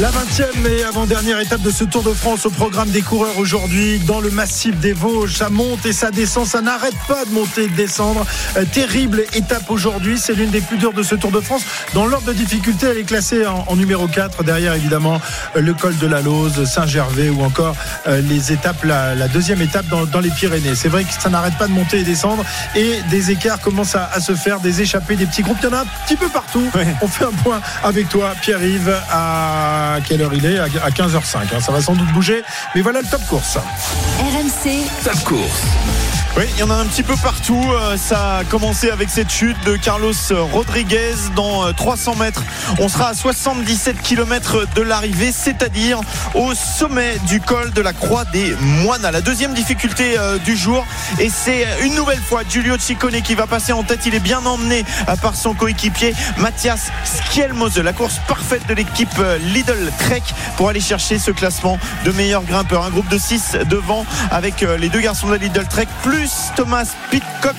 La 20e et avant-dernière étape de ce Tour de France au programme des coureurs aujourd'hui dans le massif des Vosges. Ça monte et ça descend, ça n'arrête pas de monter et de descendre. Euh, terrible étape aujourd'hui, c'est l'une des plus dures de ce Tour de France. Dans l'ordre de difficulté, elle est classée en, numéro 4. Derrière, évidemment, euh, le col de la Lose, Saint-Gervais ou encore euh, les étapes, la, deuxième étape dans, les Pyrénées. C'est vrai que ça n'arrête pas de monter et descendre et des écarts commencent à, se faire, des échappées, des petits groupes. Il y en a un petit peu partout. On fait un point avec toi, Pierre-Yves, à à quelle heure il est À 15h05. Hein. Ça va sans doute bouger. Mais voilà le top course. RMC. Top course. Oui, il y en a un petit peu partout. Euh, ça a commencé avec cette chute de Carlos Rodriguez dans 300 euh, mètres. On sera à 77 km de l'arrivée, c'est-à-dire au sommet du col de la Croix des Moines. La deuxième difficulté euh, du jour. Et c'est une nouvelle fois Giulio Ciccone qui va passer en tête. Il est bien emmené par son coéquipier Mathias Schielmose. La course parfaite de l'équipe Trek pour aller chercher ce classement de meilleur grimpeur. Un groupe de 6 devant avec les deux garçons de Lidl Trek plus Thomas Pitcock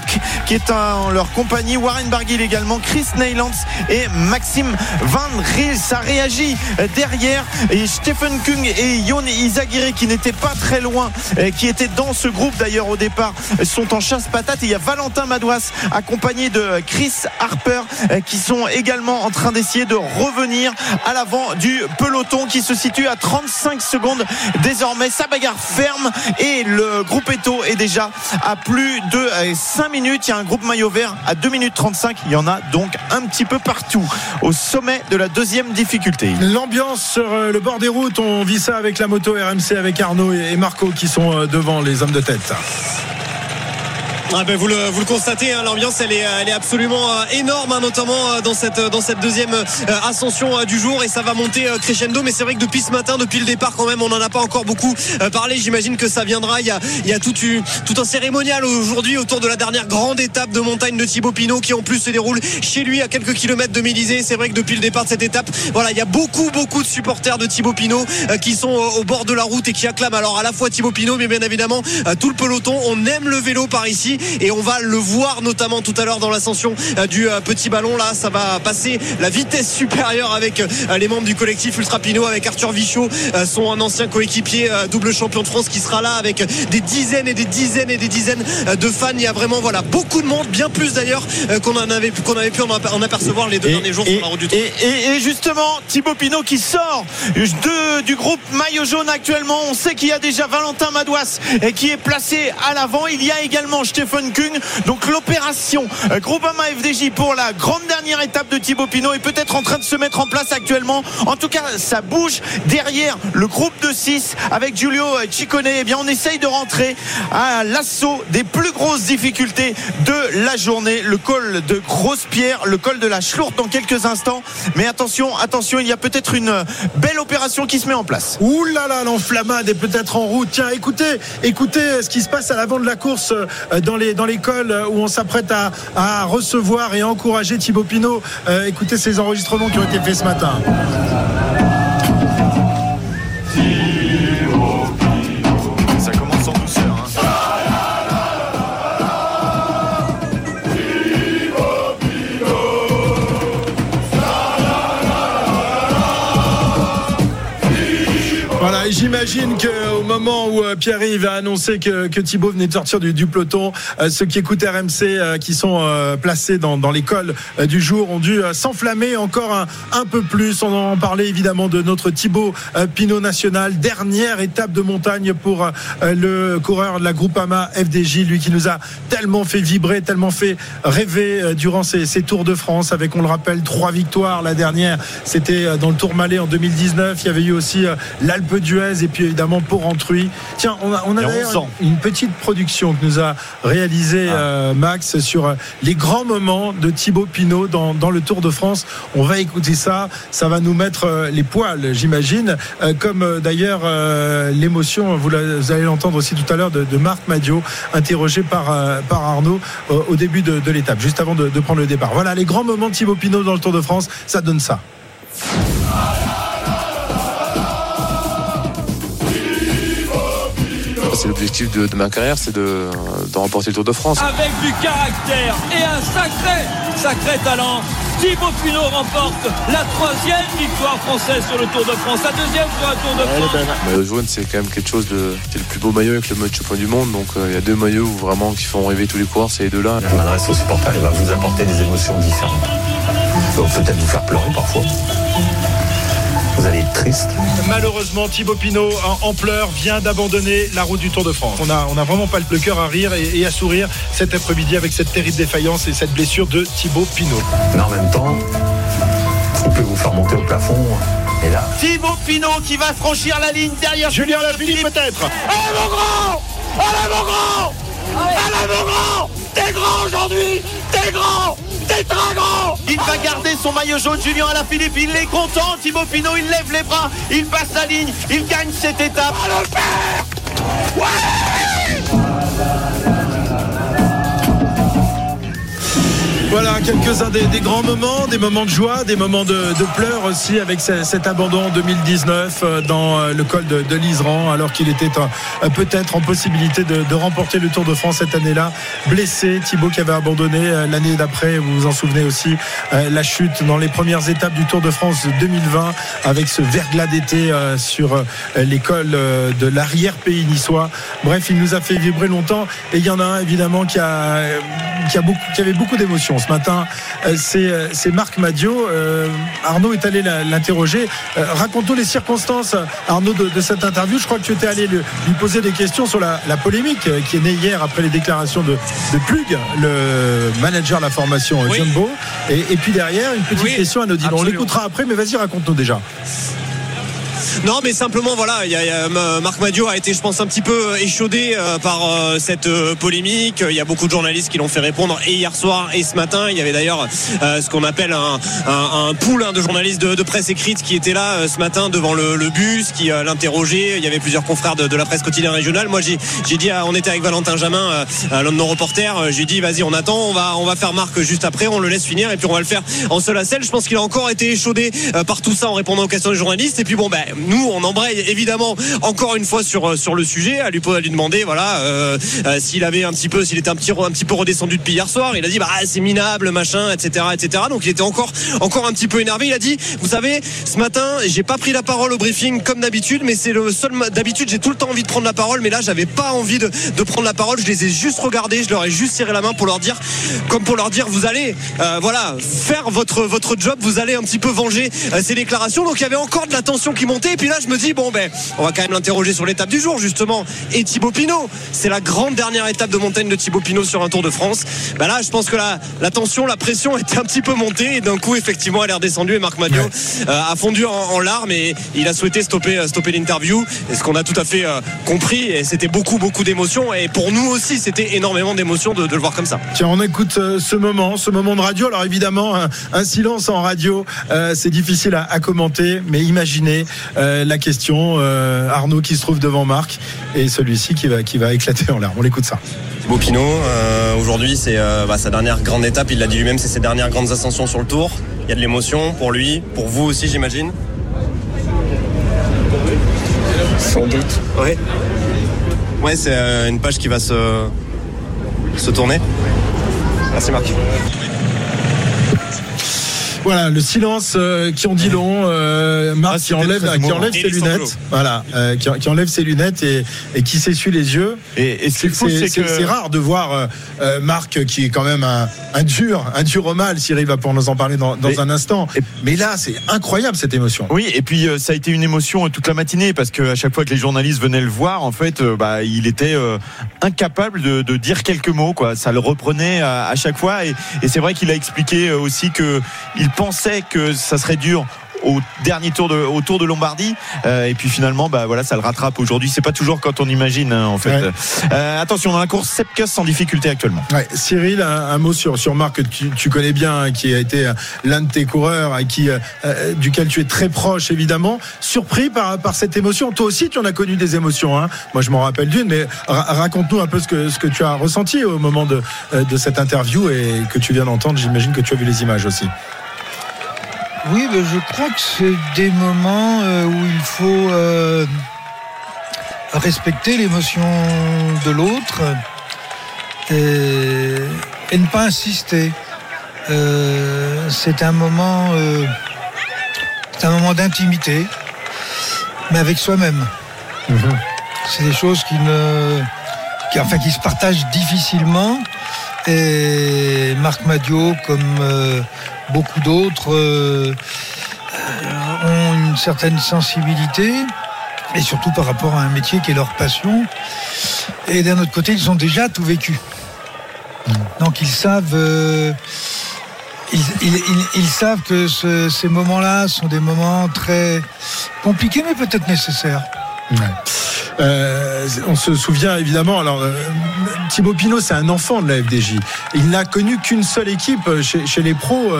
qui est en leur compagnie, Warren Barguil également, Chris Neylands et Maxime Van Riel. Ça réagit derrière et Stephen Kung et Yon Izagiri qui n'étaient pas très loin, qui étaient dans ce groupe d'ailleurs au départ, sont en chasse patate. Et il y a Valentin Madouas accompagné de Chris Harper qui sont également en train d'essayer de revenir à l'avant du peloton qui se situe à 35 secondes désormais. Sa bagarre ferme et le groupe Eto est déjà à plus de 5 euh, minutes. Il y a un groupe maillot vert à 2 minutes 35. Il y en a donc un petit peu partout au sommet de la deuxième difficulté. L'ambiance sur euh, le bord des routes, on vit ça avec la moto RMC, avec Arnaud et Marco qui sont euh, devant les hommes de tête. Ah ben vous, le, vous le constatez, hein, l'ambiance elle est, elle est absolument euh, énorme, hein, notamment euh, dans cette, dans cette deuxième euh, ascension du jour et ça va monter crescendo. Mais c'est vrai que depuis ce matin, depuis le départ quand même, on n'en a pas encore beaucoup parlé. J'imagine que ça viendra. Il y a, il y a tout, tout un cérémonial aujourd'hui autour de la dernière grande étape de montagne de Thibaut Pinot qui en plus se déroule chez lui à quelques kilomètres de Mélisée. C'est vrai que depuis le départ de cette étape, voilà, il y a beaucoup beaucoup de supporters de Thibaut Pinot qui sont au bord de la route et qui acclament alors à la fois Thibaut Pinot mais bien évidemment tout le peloton. On aime le vélo par ici et on va le voir notamment tout à l'heure dans l'ascension euh, du euh, petit ballon. Là ça va passer la vitesse supérieure avec euh, les membres du collectif Ultra Pinot avec Arthur Vichot son ancien coéquipier double champion de France qui sera là avec des dizaines et des dizaines et des dizaines de fans. Il y a vraiment voilà beaucoup de monde bien plus d'ailleurs qu'on en avait qu'on avait pu en apercevoir les deux derniers jours sur la route du Tour. et, justement Thibaut Pinot qui sort de, du groupe maillot jaune actuellement. On sait qu'il y a déjà Valentin Madouas qui est placé à l'avant. Il y a également Donc l'opération euh, Groupama FDJ pour la grande dernière étape de Thibaut Pinot est peut-être en train de se mettre en place actuellement. En tout cas, ça bouge derrière le groupe de 6 avec Giulio Ciccone. Eh bien, on essaye de rentrer à l'assaut des plus grosses difficultés de la journée. Le col de Grosse-Pierre, le col de la Schlourde dans quelques instants. Mais attention, attention, il y a peut-être une belle opération qui se met en place. Ouh là là, l'enflammade est peut-être en route. Tiens, écoutez, écoutez ce qui se passe à l'avant de la course euh, dans les, dans les où on s'apprête à, recevoir et encourager Thibaut Pinot. Euh, écoutez ces enregistrements qui ont été faits ce matin. j'imagine qu'au moment où euh, Pierre-Yves a annoncé que, que Thibaut venait de sortir du, peloton, euh, ceux qui écoutent RMC, euh, qui sont placés dans, dans l'école du jour, ont dû s'enflammer encore un, un, peu plus. On en parlait évidemment de notre Thibaut Pinot National. Dernière étape de montagne pour le coureur de la Groupama FDJ, lui qui nous a tellement fait vibrer, tellement fait rêver durant ces Tours de France, avec, on le rappelle, trois victoires. La dernière, c'était dans le Tour Malais en 2019. Il y avait eu aussi l'Alpe d'Huez et puis évidemment pour Tiens, on a, on a une petite production que nous a réalisé ah. euh, Max sur euh, les grands moments de Thibaut Pinot dans, dans, le Tour de France. On va écouter ça, ça va nous mettre euh, les poils, j'imagine, comme d'ailleurs l'émotion, vous, allez l'entendre aussi tout à l'heure, de, Marc Madio, interrogé par, par Arnaud au début de, de l'étape, juste avant de, de prendre le départ. Voilà, les grands moments de Thibaut Pinot dans le Tour de France, ça donne ça. C'est l'objectif de, ma carrière, c'est de, remporter le Tour de France. Avec du caractère et un sacré, sacré talent Thibaut Pinot remporte la troisième victoire française sur le Tour de France, la deuxième sur un Tour de France. Le maillot jaune, c'est quand même quelque chose de. C'est le plus beau maillot avec le maillot de champion du monde. Donc euh, il y a deux maillots où vraiment qui font rêver tous les coureurs, c'est les deux là. Je m'adresse aux supporters, il va vous apporter des émotions différentes. Il va peut-être vous faire pleurer parfois. Vous allez être triste. Malheureusement, Thibaut Pinot en, en pleurs vient d'abandonner la route du Tour de France. On a, on a vraiment pas le cœur à rire et, et à sourire cet après-midi avec cette terrible défaillance et cette blessure de Thibaut Pinot. Mais en même temps, il peut vous faire monter au plafond. Et là, Thibaut Pinot qui va franchir la ligne derrière Julien Lafilippe peut-être Allez mon grand Allez mon grand Allez mon grand T'es grand aujourd'hui T'es grand Il va garder son maillot jaune, Julien Alaphilippe. Il est content, Thibaut Pinot. Il lève les bras. Il passe la ligne. Il gagne cette étape. À le faire Voilà quelques-uns des, grands moments, des moments de joie, des moments de, pleurs aussi avec ce- cet abandon en 2019 euh, dans euh, le col de, l'Iseran alors qu'il était euh, peut-être en possibilité de, remporter le Tour de France cette année-là. Blessé, Thibaut qui avait abandonné l'année d'après, vous vous en souvenez aussi, la chute dans les premières étapes du Tour de France 2020 avec ce verglas d'été sur l'école de l'arrière-pays niçois. Bref, il nous a fait vibrer longtemps et il y en a un évidemment qui a, qui a beaucoup, qui avait beaucoup d'émotions ce matin. Euh, C'est, euh, c'est Marc Madio. Euh, Arnaud est allé l'interroger. Raconte-nous les circonstances, Arnaud, de, de cette interview. Je crois que tu étais allé lui poser des questions sur la, la polémique qui est née hier après les déclarations de, de Plug, le manager de la formation Oui. Jumbo. Et, et puis derrière, une petite Oui, question anodine. On absolument. l'écoutera après, mais vas-y, raconte-nous déjà. Non, mais simplement, voilà, il y a, y a, euh, Marc Madio a été, je pense, un petit peu échaudé euh, par euh, cette euh, polémique. Il y a beaucoup de journalistes qui l'ont fait répondre et hier soir et ce matin. Il y avait d'ailleurs euh, ce qu'on appelle un, un, un pool hein, de journalistes de, de presse écrite qui étaient là euh, ce matin devant le, le bus, qui euh, l'interrogeaient. Il y avait plusieurs confrères de, de la presse quotidienne régionale. Moi, j'ai dit, on était avec Valentin Jamin, euh, euh, l'un de nos reporters. euh, J'ai dit, vas-y, on attend, on va, on va faire Marc juste après, on le laisse finir et puis on va le faire en seul à seul. Je pense qu'il a encore été échaudé euh, par tout ça en répondant aux questions des journalistes. Et puis bon, ben nous, on embraye évidemment encore une fois sur euh, sur le sujet, à lui demander, voilà, euh, euh, s'il avait un petit peu, s'il était un petit un petit peu redescendu depuis hier soir. Il a dit, bah c'est minable, machin, etc., etc. Donc il était encore encore un petit peu énervé. Il a dit, vous savez, ce matin, j'ai pas pris la parole au briefing comme d'habitude, mais c'est le seul. D'habitude, j'ai tout le temps envie de prendre la parole, mais là, j'avais pas envie de, prendre la parole. Je les ai juste regardés, je leur ai juste serré la main pour leur dire, comme pour leur dire, vous allez, voilà, faire votre votre job, vous allez un petit peu venger ces déclarations. Donc il y avait encore de la tension qui montait. Et puis là, je me dis, bon ben, on va quand même l'interroger sur l'étape du jour, justement. Et Thibaut Pinot, c'est la grande dernière étape de montagne de Thibaut Pinot sur un Tour de France. Ben là, je pense que la, la tension, la pression était un petit peu montée et d'un coup, effectivement, elle est redescendue et Marc Madio euh, a fondu en, en larmes et il a souhaité stopper, euh, stopper l'interview. Et ce qu'on a tout à fait euh, compris, et c'était beaucoup, beaucoup d'émotions. Et pour nous aussi, c'était énormément d'émotions de, de le voir comme ça. Tiens, on écoute euh, ce moment, ce moment de radio. Alors évidemment, un, un silence en radio, c'est difficile à, à commenter, mais imaginez euh, la question. euh, Arnaud qui se trouve devant Marc et celui-ci qui va, qui va éclater en larmes. On l'écoute ça. Thibaut Pinot, euh, aujourd'hui, c'est euh, bah, sa dernière grande étape. Il l'a dit lui-même, c'est ses dernières grandes ascensions sur le Tour. Il y a de l'émotion pour lui, pour vous aussi, j'imagine. sans doute. Ouais. Ouais, c'est euh, une page qui va se, se tourner. Merci Marc. Voilà, le silence euh, qui en dit long. euh, Marc Ah, qui enlève, qui enlève Et ses lunettes. Voilà, euh, qui, qui enlève ses lunettes et, et qui s'essuie les yeux. Et, et C'est fou, c'est c'est- que. c'est rare de voir euh, euh, Marc qui est quand même un, un dur, un dur au mal. Cyril va pouvoir nous en parler dans, dans un instant. et- Mais là, c'est incroyable cette émotion. Oui, et puis euh, ça a été une émotion toute la matinée parce que à chaque fois que les journalistes venaient le voir, en fait, euh, bah, il était euh, incapable de, de dire quelques mots. Quoi, ça le reprenait à, à chaque fois. Et, et c'est vrai qu'il a expliqué aussi que il pensait que ça serait dur au dernier tour de au tour de Lombardie Euh, et puis finalement bah voilà ça le rattrape aujourd'hui c'est pas toujours quand on imagine hein, en fait Ouais. Euh, attention dans la course Sepkus sans difficulté actuellement Ouais, Cyril, un, un mot sur, sur Marc que tu, tu connais bien, hein, qui a été euh, l'un de tes coureurs et qui, euh, duquel tu es très proche évidemment. Surpris par, par cette émotion. Toi aussi, tu en as connu des émotions. Hein. Moi, je m'en rappelle d'une, mais ra- raconte-nous un peu ce que, ce que tu as ressenti au moment de, de cette interview et que tu viens d'entendre. J'imagine que tu as vu les images aussi. Oui, ben, je crois que c'est des moments euh, où il faut euh, respecter l'émotion de l'autre et, et ne pas insister. Euh, c'est un moment, euh, c'est un moment d'intimité, mais avec soi-même. C'est des choses qui ne, qui, enfin, qui se partagent difficilement. Et Marc Madio, comme euh, beaucoup d'autres, euh, euh, ont une certaine sensibilité, et surtout par rapport à un métier qui est leur passion. Et d'un autre côté, ils ont déjà tout vécu. Donc ils savent, euh, ils, savent que ce- ces moments-là sont des moments très compliqués, mais peut-être nécessaires. Euh, on se souvient évidemment. Alors, euh, Thibaut Pinot, c'est un enfant de la FDJ. Il n'a connu qu'une seule équipe euh, chez, chez les pros.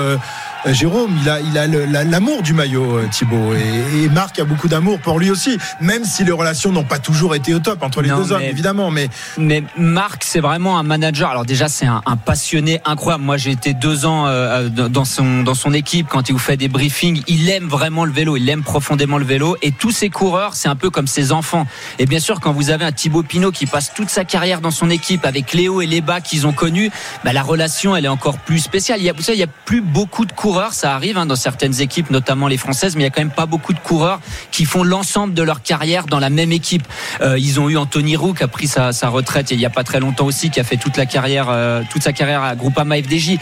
Euh, Jérôme, il a, il a le- la- l'amour du maillot, euh, Thibaut, et, et Marc a beaucoup d'amour pour lui aussi, même si les relations n'ont pas toujours été au top entre les Non, deux hommes, évidemment. Mais Mais Marc, c'est vraiment un manager. Alors déjà, c'est un, un passionné incroyable. Moi, j'ai été deux ans euh, dans son dans son équipe quand il vous fait des briefings. Il aime vraiment le vélo. Il aime profondément le vélo. Et tous ses coureurs, c'est un peu comme ses enfants. Et bien sûr, quand vous avez un Thibaut Pinot qui passe toute sa carrière dans son équipe avec Léo et les bas qu'ils ont connus, bah, la relation, elle est encore plus spéciale. Il y a, vous savez, il y a plus beaucoup de coureurs. Ça arrive hein, dans certaines équipes, notamment les françaises, mais il y a quand même pas beaucoup de coureurs qui font l'ensemble de leur carrière dans la même équipe. Euh, ils ont eu Anthony Roux qui a pris sa, retraite il y a pas très longtemps aussi, qui a fait toute la carrière, euh, toute sa carrière à Groupama FDJ.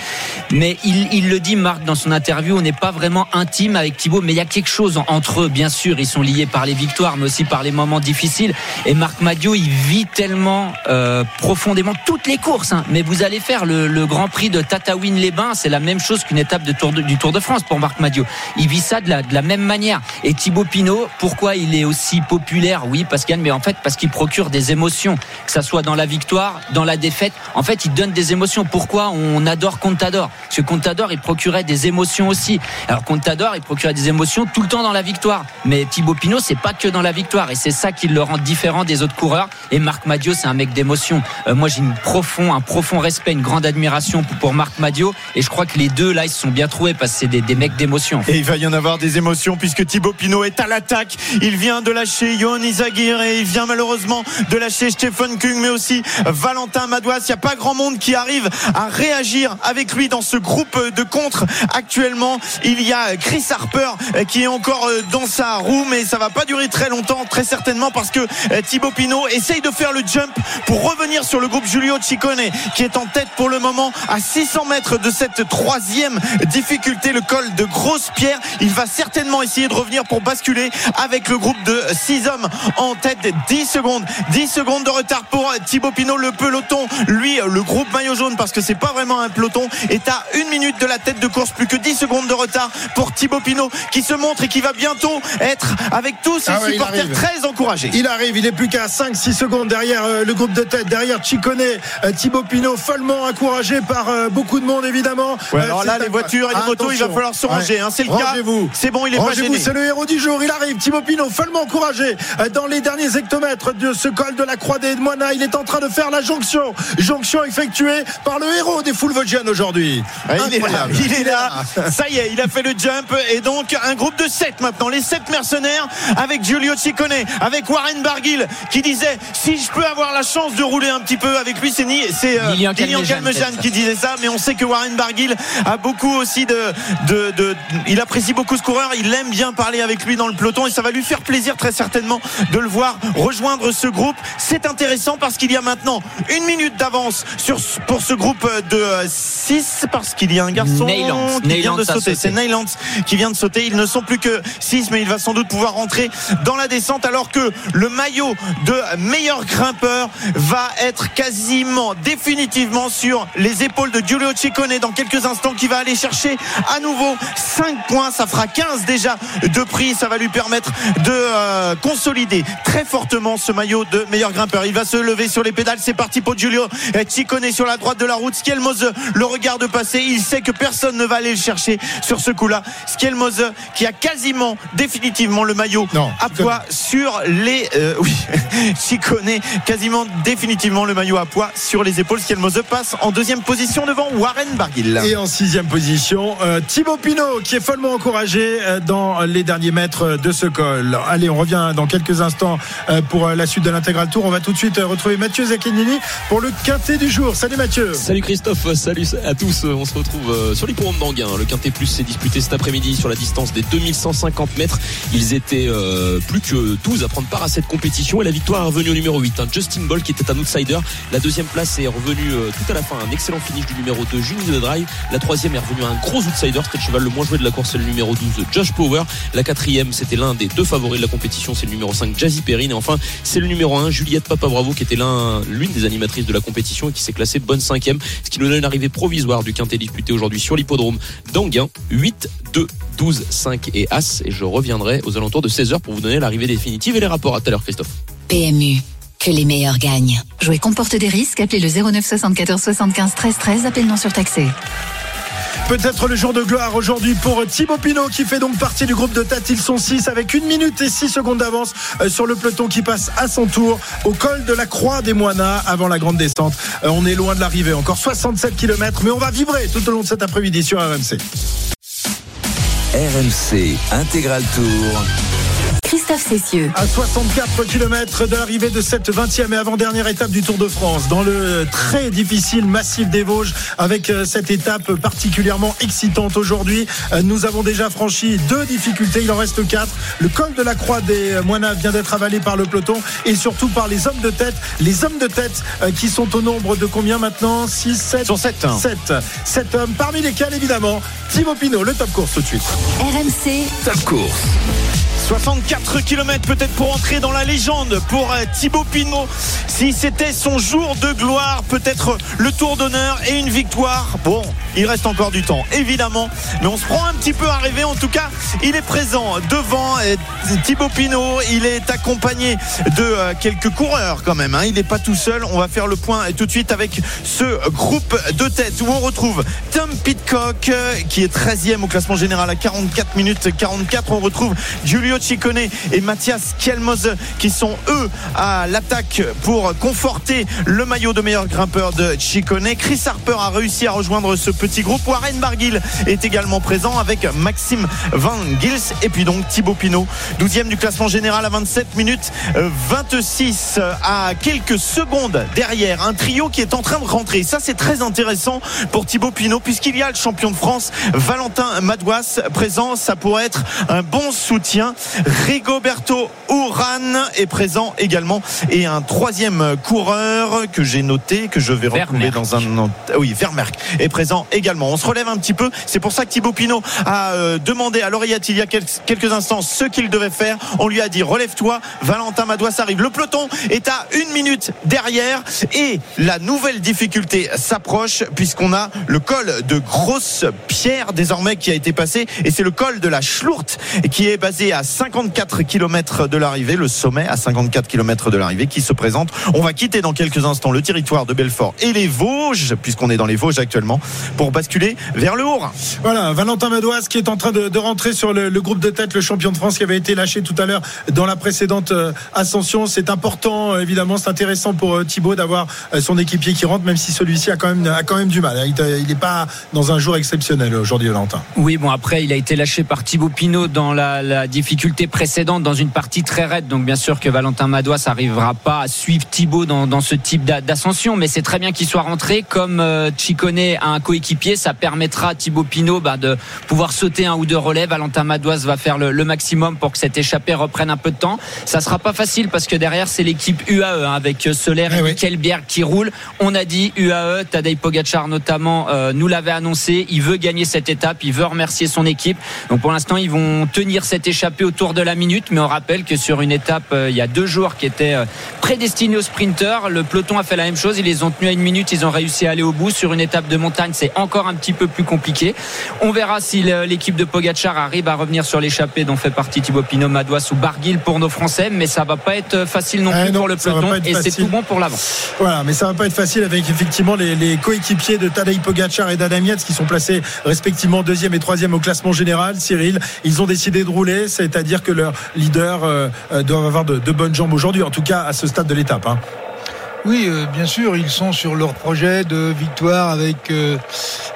Mais il, le dit, Marc, dans son interview, on n'est pas vraiment intime avec Thibaut, mais il y a quelque chose en- entre eux. Bien sûr, ils sont liés par les victoires, mais aussi par les moments difficiles. Et Marc Madio, il vit tellement euh, profondément toutes les courses. hein. Mais vous allez faire le, le Grand Prix de Tataouine-les-Bains, c'est la même chose qu'une étape de tour de- du Tour de France pour Marc Madio. Il vit ça de la, de la même manière. Et Thibaut Pinot, pourquoi il est aussi populaire? Oui, qu'il mais en fait parce qu'il procure des émotions, que ça soit dans la victoire, dans la défaite. En fait, il donne des émotions. Pourquoi on adore Contador? Parce que Contador, il procurait des émotions aussi. Alors Contador, il procurait des émotions tout le temps dans la victoire. Mais Thibaut Pinot, c'est pas que dans la victoire, et c'est ça qui le rend différent des autres coureurs. Et Marc Madio, c'est un mec d'émotion. Euh, moi, j'ai profond, un profond respect, une grande admiration pour, pour Marc Madio, et je crois que les deux là, ils se sont bien trouvés parce que c'est des, mecs d'émotion. Et il va y en avoir des émotions puisque Thibaut Pinot est à l'attaque. Il vient de lâcher Johan Izagir et il vient malheureusement de lâcher Stephen Kung mais aussi Valentin Madouas. Il n'y a pas grand monde qui arrive à réagir avec lui dans ce groupe de contre actuellement. Il y a Chris Harper qui est encore euh, dans sa roue mais ça va pas durer très longtemps très certainement parce que euh, Thibaut Pinot essaye de faire le jump pour revenir sur le groupe Giulio Ciccone qui est en tête pour le moment à 600 mètres de cette troisième difficulté le col de Grosse Pierre il va certainement essayer de revenir pour basculer avec le groupe de 6 hommes en tête. 10 secondes 10 secondes de retard pour Thibaut Pinot le peloton. Lui le groupe maillot jaune parce que c'est pas vraiment un peloton est à une minute de la tête de course. Plus que 10 secondes de retard pour Thibaut Pinot qui se montre et qui va bientôt être avec tous ses Ah ouais, supporters très encouragés. Il arrive, il est plus qu'à 5-6 secondes derrière euh, le groupe de tête, derrière Chicone, euh, Thibaut Pinot, follement encouragé par euh, beaucoup de monde évidemment. Ouais, alors là, les voitures il va falloir se ranger, Ouais. hein, c'est le cas. Rangez-vous. C'est bon, il est pas Rangez-vous, gêné. c'est le héros du jour. Il arrive, Thibaut Pinot, follement encouragé euh, dans les derniers hectomètres de ce col de la Croix des Moines. Il est en train de faire la jonction. Jonction effectuée par le héros des foules vosgiennes aujourd'hui. Ouais, il est là, il est là. Ça y est, il a fait le jump et donc un groupe de 7 maintenant, les 7 mercenaires avec Giulio Ciccone, avec Warren Barguil qui disait si je peux avoir la chance de rouler un petit peu avec lui, c'est ni- c'est euh, Lilian Lilian Calmejean, qui disait ça, mais on sait que Warren Barguil a beaucoup aussi de, de, de- il apprécie beaucoup ce coureur, il aime bien parler avec lui dans le peloton et ça va lui faire plaisir très certainement de le voir rejoindre ce groupe. C'est intéressant parce qu'il y a maintenant une minute d'avance sur pour ce groupe de 6 parce qu'il y a un garçon Neyland. qui vient de sauter. C'est Neyland qui vient de sauter. Ils ne sont plus que 6 mais il va sans doute pouvoir rentrer dans la descente alors que le maillot de meilleur grimpeur va être quasiment définitivement sur les épaules de Giulio Ciccone dans quelques instants qui va aller chercher à nouveau 5 points. Ça fera 15 déjà de prix. Ça va lui permettre de euh, consolider très fortement ce maillot de meilleur grimpeur. Il va se lever sur les pédales. C'est parti pour Giulio Ciccone sur la droite de la route. Skelmose le regarde passer. Il sait que personne ne va aller le chercher sur ce coup-là. Skelmose qui a quasiment définitivement le maillot Non, à poids sur les euh, oui Ciccone quasiment définitivement le maillot à poids sur les épaules Skelmose passe en deuxième position devant Warren Barguil Et en sixième position, Euh, Thibaut Pinot qui est follement encouragé euh, dans les derniers mètres de ce col. Allez, on revient dans quelques instants euh, pour la suite de l'intégral tour. On va tout de suite retrouver Mathieu Zaccanini pour le quintet du jour. Salut Mathieu. Salut Christophe, salut à tous. On se retrouve sur l'hippodrome d'Anguin. Le Quintet Plus s'est disputé cet après-midi sur la distance des 2150 mètres. Ils étaient plus que 12 à prendre part à cette compétition et la victoire est revenue au numéro 8. hein. Justin Boll qui était un outsider. La deuxième place est revenue tout à la fin. Un excellent finish du numéro 2, Juni de Drive. La troisième est revenue à un gros outsider. C'était le cheval le moins joué de la course, c'est le numéro 12, Josh Power. La quatrième, c'était l'un des deux favoris de la compétition, c'est le numéro 5, Jazzy Perrine. Et enfin, c'est le numéro 1, Juliette Papa Bravo, qui était l'un, l'une des animatrices de la compétition et qui s'est classée bonne cinquième. Ce qui nous donne une arrivée provisoire du quintet disputé aujourd'hui sur l'hippodrome d'Anguin. 8, 2, 12, 5 et As. Et je reviendrai aux alentours de 16h pour vous donner l'arrivée définitive et les rapports. À tout à l'heure, Christophe. PMU. Que les meilleurs gagnent. Jouer comporte des risques. Appelez le 09 74 75 13 13. Appel non surtaxé. Peut-être le jour de gloire aujourd'hui pour Thibaut Pinot qui fait donc partie du groupe de tête. Ils sont 6 avec 1 minute et 6 secondes d'avance euh, sur le peloton qui passe à son tour au col de la Croix des Moinas avant la grande descente. Euh, On est loin de l'arrivée, encore 67 km, mais on va vibrer tout au long de cet après-midi sur RMC. RMC Intégral Tour. Christophe Cessieux. À 64 km de l'arrivée de cette 20e et avant-dernière étape du Tour de France, dans le très difficile massif des Vosges, avec euh, cette étape particulièrement excitante aujourd'hui. Euh, Nous avons déjà franchi deux difficultés, il en reste quatre. Le col de la Croix des Moinas vient d'être avalé par le peloton et surtout par les hommes de tête. Les hommes de tête euh, qui sont au nombre de combien maintenant? 6, 7 Sur 7. 7. 7 hommes, parmi lesquels évidemment Thibaut Pinot, le top course tout de suite. RMC. Top course. 64 km peut-être pour entrer dans la légende pour euh, Thibaut Pinot. Si c'était son jour de gloire, peut-être le tour d'honneur et une victoire. Bon, il reste encore du temps, évidemment. Mais on se prend un petit peu à rêver. En tout cas, il est présent devant euh, Thibaut Pinot. Il est accompagné de euh, quelques coureurs quand même. hein. Il n'est pas tout seul. On va faire le point tout de suite avec ce groupe de tête où on retrouve Tom Pitcock qui est 13e au classement général à 44 minutes 44. On retrouve Giulio Ciccone et Mathias Kielmose qui sont eux à l'attaque pour conforter le maillot de meilleur grimpeur de Ciccone. Chris Harper a réussi à rejoindre ce petit groupe. Warren Barguil est également présent avec Maxime Van Gils et puis donc Thibaut Pinot, 12e du classement général à 27 minutes euh, 26 euh, à quelques secondes derrière un trio qui est en train de rentrer. Ça c'est très intéressant pour Thibaut Pinot puisqu'il y a le champion de France Valentin Madouas présent. Ça pourrait être un bon soutien. Rigoberto Urán est présent également et un troisième coureur que j'ai noté que je vais retrouver dans un oui Vermerck est présent également. On se relève un petit peu. C'est pour ça que Thibaut Pinot a euh, demandé à l'oreillette il y a quel- quelques instants ce qu'il devait faire. On lui a dit relève-toi. Valentin Madouas arrive. Le peloton est à une minute derrière et la nouvelle difficulté s'approche puisqu'on a le col de Grosse Pierre désormais qui a été passé et c'est le col de la Schlourte qui est basé à 54 km de l'arrivée, le sommet à 54 km de l'arrivée qui se présente. On va quitter dans quelques instants le territoire de Belfort et les Vosges puisqu'on est dans les Vosges actuellement pour basculer vers le Haut-Rhin. Voilà, Valentin Madouas qui est en train de, de rentrer sur le, le groupe de tête, le champion de France qui avait été lâché tout à l'heure dans la précédente euh, ascension. C'est important, euh, évidemment, c'est intéressant pour euh, Thibaut d'avoir son équipier qui rentre, même si celui-ci a quand même, a quand même du mal. Il n'est pas dans un jour exceptionnel aujourd'hui, Valentin. Oui, bon, après, il a été lâché par Thibaut Pinot dans la, la difficulté précédente, dans une partie très raide. Donc, bien sûr que Valentin Madouas n'arrivera pas à suivre Thibaut dans, dans ce type d'a- d'ascension. Mais c'est très bien qu'il soit rentré. Comme euh, Ciccone a un coéquipier, ça permettra à Thibaut Pinot bah, de pouvoir sauter un ou deux relais. Valentin Madouas va faire le, le maximum pour que cette échappée reprenne un peu de temps. Ça sera pas facile parce que derrière, c'est l'équipe UAE hein, avec euh, Soler et Kelbier qui roule. On a dit UAE, Tadej Pogacar notamment euh, nous l'avait annoncé. Il veut gagner cette étape, il veut remercier son équipe. Donc pour l'instant, ils vont tenir cette échappée autour de la minute. Mais on rappelle que sur une étape, euh, il y a deux jours qui étaient euh, prédestinés aux sprinteurs, le peloton a fait la même chose. Ils les ont tenus à une minute, ils ont réussi à aller au bout. Sur une étape de montagne, c'est encore un petit peu plus compliqué. On verra si l'équipe de Pogacar arrive à revenir sur l'échappée dont fait partie Thibaut Pinot, Madouas ou Barguil pour nos Français. Mais ça va pas être facile non plus Eh non, pour le peloton et c'est tout bon pour l'avant. Voilà, mais ça va pas être facile avec effectivement les, les coéquipiers de Tadej Pogacar et d'Adam Yates qui sont placés respectivement deuxième et troisième au classement général. Cyril, ils ont décidé de rouler, c'est-à-dire que leurs leaders euh, euh, doivent avoir de, bonnes jambes aujourd'hui, en tout cas à ce stade de l'étape. hein. Oui, euh, bien sûr, ils sont sur leur projet de victoire avec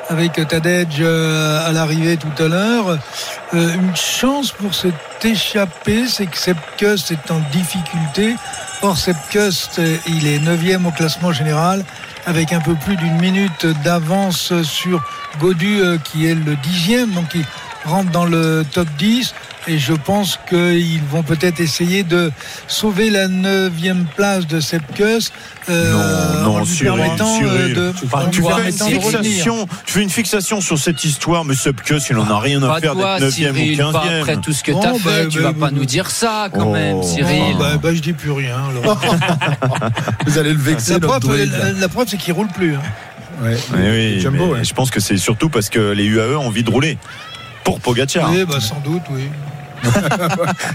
avec Tadej à l'arrivée tout à l'heure. Une chance pour s'est échappé, c'est que Sepkus est en difficulté. Or, Sepkus, il est 9 au classement général avec un peu plus d'une minute d'avance sur Godu qui est le dixième, donc il rentre dans le top 10 et je pense qu'ils vont peut-être essayer de sauver la neuvième place de Sepkus euh, non, en non, lui Cyril, permettant Cyril. euh, de tu, en lui fais une fixation, tu fais une fixation sur cette histoire, mais Subcus, il en a rien à Pas faire d'être 9 ou Cyril, 15 pas après tout ce que t'as bah, fait. tu bah, vas bah, pas bah. nous dire ça quand Oh. même, Cyril. Oh, bah, bah, je dis plus rien. alors. Vous allez le vexer, la, preuve, la, la preuve, c'est qu'il roule plus. hein. Ouais. Oui, Jumbo, mais ouais. je pense que c'est surtout parce que les UAE ont envie de rouler pour Pogacar. Oui, bah, sans doute, oui.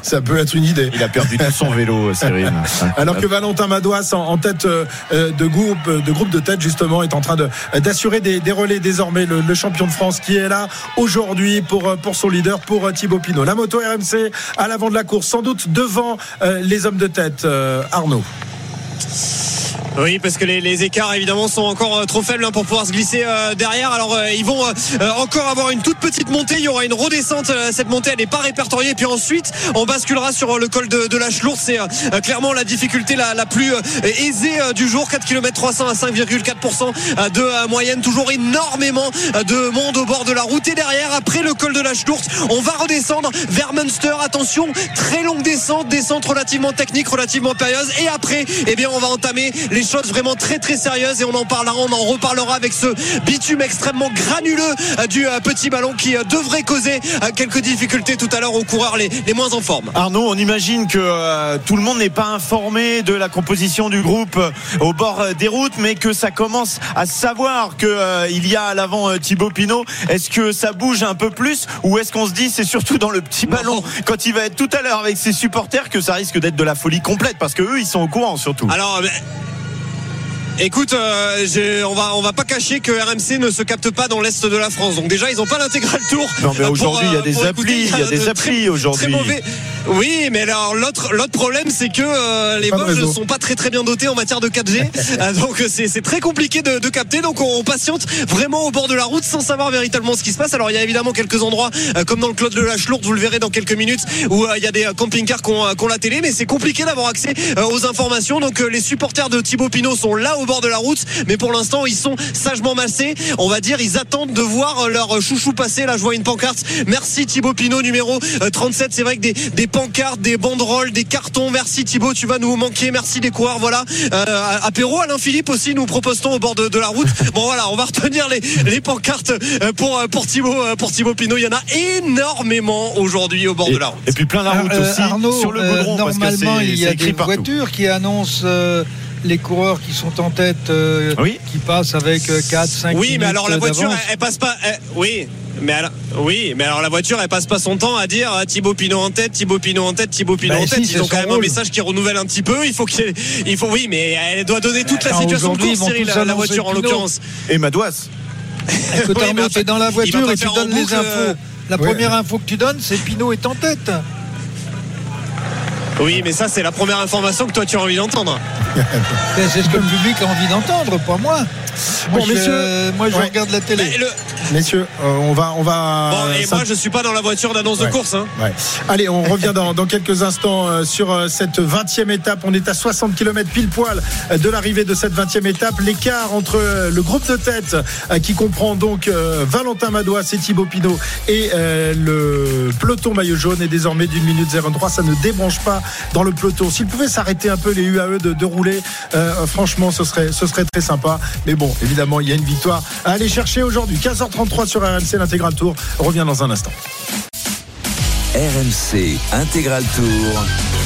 Ça peut être une idée. Il a perdu tout son vélo, Cyril. Alors que Valentin Madouas, en, tête euh, euh, de groupe, de groupe de tête justement, est en train de d'assurer des, des relais désormais. Le, le champion de France qui est là aujourd'hui pour euh, pour son leader, pour euh, Thibaut Pinot. La moto RMC à l'avant de la course, sans doute devant euh, les hommes de tête. euh, Arnaud. Oui, parce que les, les écarts évidemment sont encore euh, trop faibles hein, pour pouvoir se glisser euh, derrière. Alors euh, ils vont euh, euh, encore avoir une toute petite montée. Il y aura une redescente. Euh, cette montée, elle n'est pas répertoriée. Puis ensuite, on basculera sur le col de, de la Chlourde. C'est clairement la difficulté la, la plus aisée du jour. 4 km 300 à 5,4% euh, de moyenne. Toujours énormément de monde au bord de la route. Et derrière, après le col de la Chlourde, on va redescendre vers Munster. Attention, très longue descente, descente relativement technique, relativement périlleuse. Et après, eh bien, on va entamer les choses vraiment très très sérieuses et on en parlera, on en reparlera avec ce bitume extrêmement granuleux euh, du euh, petit ballon qui euh, devrait causer quelques difficultés tout à l'heure aux coureurs les, les moins en forme. Arnaud, on imagine que euh, tout le monde n'est pas informé de la composition du groupe euh, au bord des routes, mais que ça commence à savoir que euh, il y a à l'avant Thibaut Pinot. Est-ce que ça bouge un peu plus ou est-ce qu'on se dit c'est surtout dans le petit ballon quand il va être tout à l'heure avec ses supporters que ça risque d'être de la folie complète parce que eux ils sont au courant surtout. Alors, mais- Écoute, euh, on va on va pas cacher que RMC ne se capte pas dans l'est de la France. Donc déjà, ils ont pas l'intégral tour. Non, mais euh, aujourd'hui, il y a euh, des applis, il y a des de applis aujourd'hui. Très mauvais. Oui, mais alors l'autre l'autre problème, c'est que euh, les réseau. ne sont pas très très bien dotés en matière de 4G. Euh, donc c'est très compliqué de, de capter. Donc on, on patiente vraiment au bord de la route sans savoir véritablement ce qui se passe. Alors il y a évidemment quelques endroits comme dans le Clos de la Chlourde, vous le verrez dans quelques minutes, où il y a des camping-cars qui ont, la télé, mais c'est compliqué d'avoir accès aux informations. Donc les supporters de Thibaut Pinot sont là au bord de la route, mais pour l'instant ils sont sagement massés. On va dire, ils attendent de voir euh, leur chouchou passer. Là, je vois une pancarte. Merci Thibaut Pinot, numéro euh, 37. C'est vrai que des, des pancartes, des banderoles, des cartons. Merci Thibaut, tu vas nous manquer. Merci des coureurs. Voilà. Euh, apéro, Alain Philippe aussi, nous proposons au bord de, de la route. Bon voilà, on va retenir les, les pancartes euh, pour, euh, pour Thibaut, euh, pour Thibaut Pinot. Il y en a énormément aujourd'hui au bord Et, de la route. et puis plein la route Euh, aussi Arnaud, sur le euh, goudron parce que normalement, il y a des partout. voitures qui annoncent euh, les coureurs qui sont en tête, euh, Oui. qui passent avec euh, 4, 5 Oui, mais alors la voiture, d'avance. elle, elle passe pas. elle- oui. Mais alors, oui, mais alors la voiture, elle passe pas son temps à dire ah, Thibaut Pinot en tête, Thibaut Pinot en tête, Thibaut Pinot Bah en si, tête. Ils ont quand même un message qui renouvelle un petit peu. Il faut qu'il, il faut, oui, mais elle doit donner toute la Attends, situation de course, Cyril, la, voiture en l'occurrence. Et Madouas. Écoute, Oui, Arnaud, t'es dans la voiture et tu donnes les infos. euh, La Ouais. première info que tu donnes, c'est Pinot est en tête. Oui, mais ça, c'est la première information que toi tu as envie d'entendre. C'est ce que le public a envie d'entendre, pas moi. Bon, messieurs, moi, je ouais. regarde la télé. Le- Messieurs, euh, on va, on va. Bon, et ça- moi, je suis pas dans la voiture d'annonce Ouais. de course. Hein. Ouais. Allez, on revient dans, dans quelques instants euh, sur euh, cette 20e étape. On est à 60 km pile poil de l'arrivée de cette 20e étape. L'écart entre le groupe de tête qui comprend donc Valentin Madouas et Thibaut Pinot et le peloton maillot jaune est désormais d'une minute 03. Ça ne débranche pas dans le peloton. S'ils pouvaient s'arrêter un peu les UAE de, de rouler, euh, franchement, ce serait, ce serait très sympa. Mais bon, évidemment, il y a une victoire à aller chercher aujourd'hui. 15h33 sur RMC, l'intégral tour. On revient dans un instant. RMC Intégral Tour.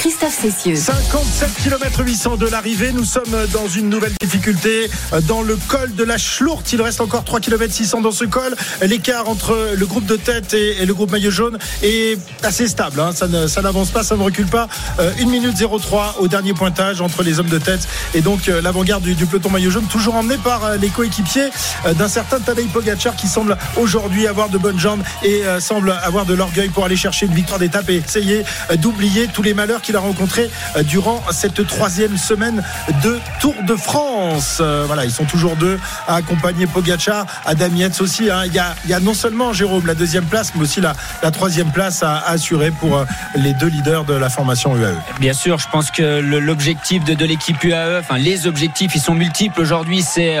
Christophe Cessieux. 57 km 800 de l'arrivée, nous sommes dans une nouvelle difficulté dans le col de la Schlourt. Il reste encore 3 km 600 dans ce col. L'écart entre le groupe de tête et, le groupe maillot jaune est assez stable. hein. Ça n'avance pas, ça ne recule pas. Euh, 1 minute 03 au dernier pointage entre les hommes de tête et donc euh, l'avant-garde du, peloton maillot jaune, toujours emmené par euh, les coéquipiers euh, d'un certain Tadej Pogacar qui semble aujourd'hui avoir de bonnes jambes et euh, semble avoir de l'orgueil pour aller chercher une victoire d'étape et essayer euh, d'oublier tous les malheurs qu'il qu'il a rencontrés euh, durant cette troisième semaine de Tour de France. Euh, voilà, ils sont toujours deux à accompagner Pogacar, Adam Yates aussi. hein. Il, y a, il y a non seulement Jérôme la deuxième place, mais aussi la, la troisième place à, assurer pour euh, les deux leaders de la formation UAE. Bien sûr, je pense que l'objectif de, l'équipe UAE, enfin les objectifs, ils sont multiples aujourd'hui. C'est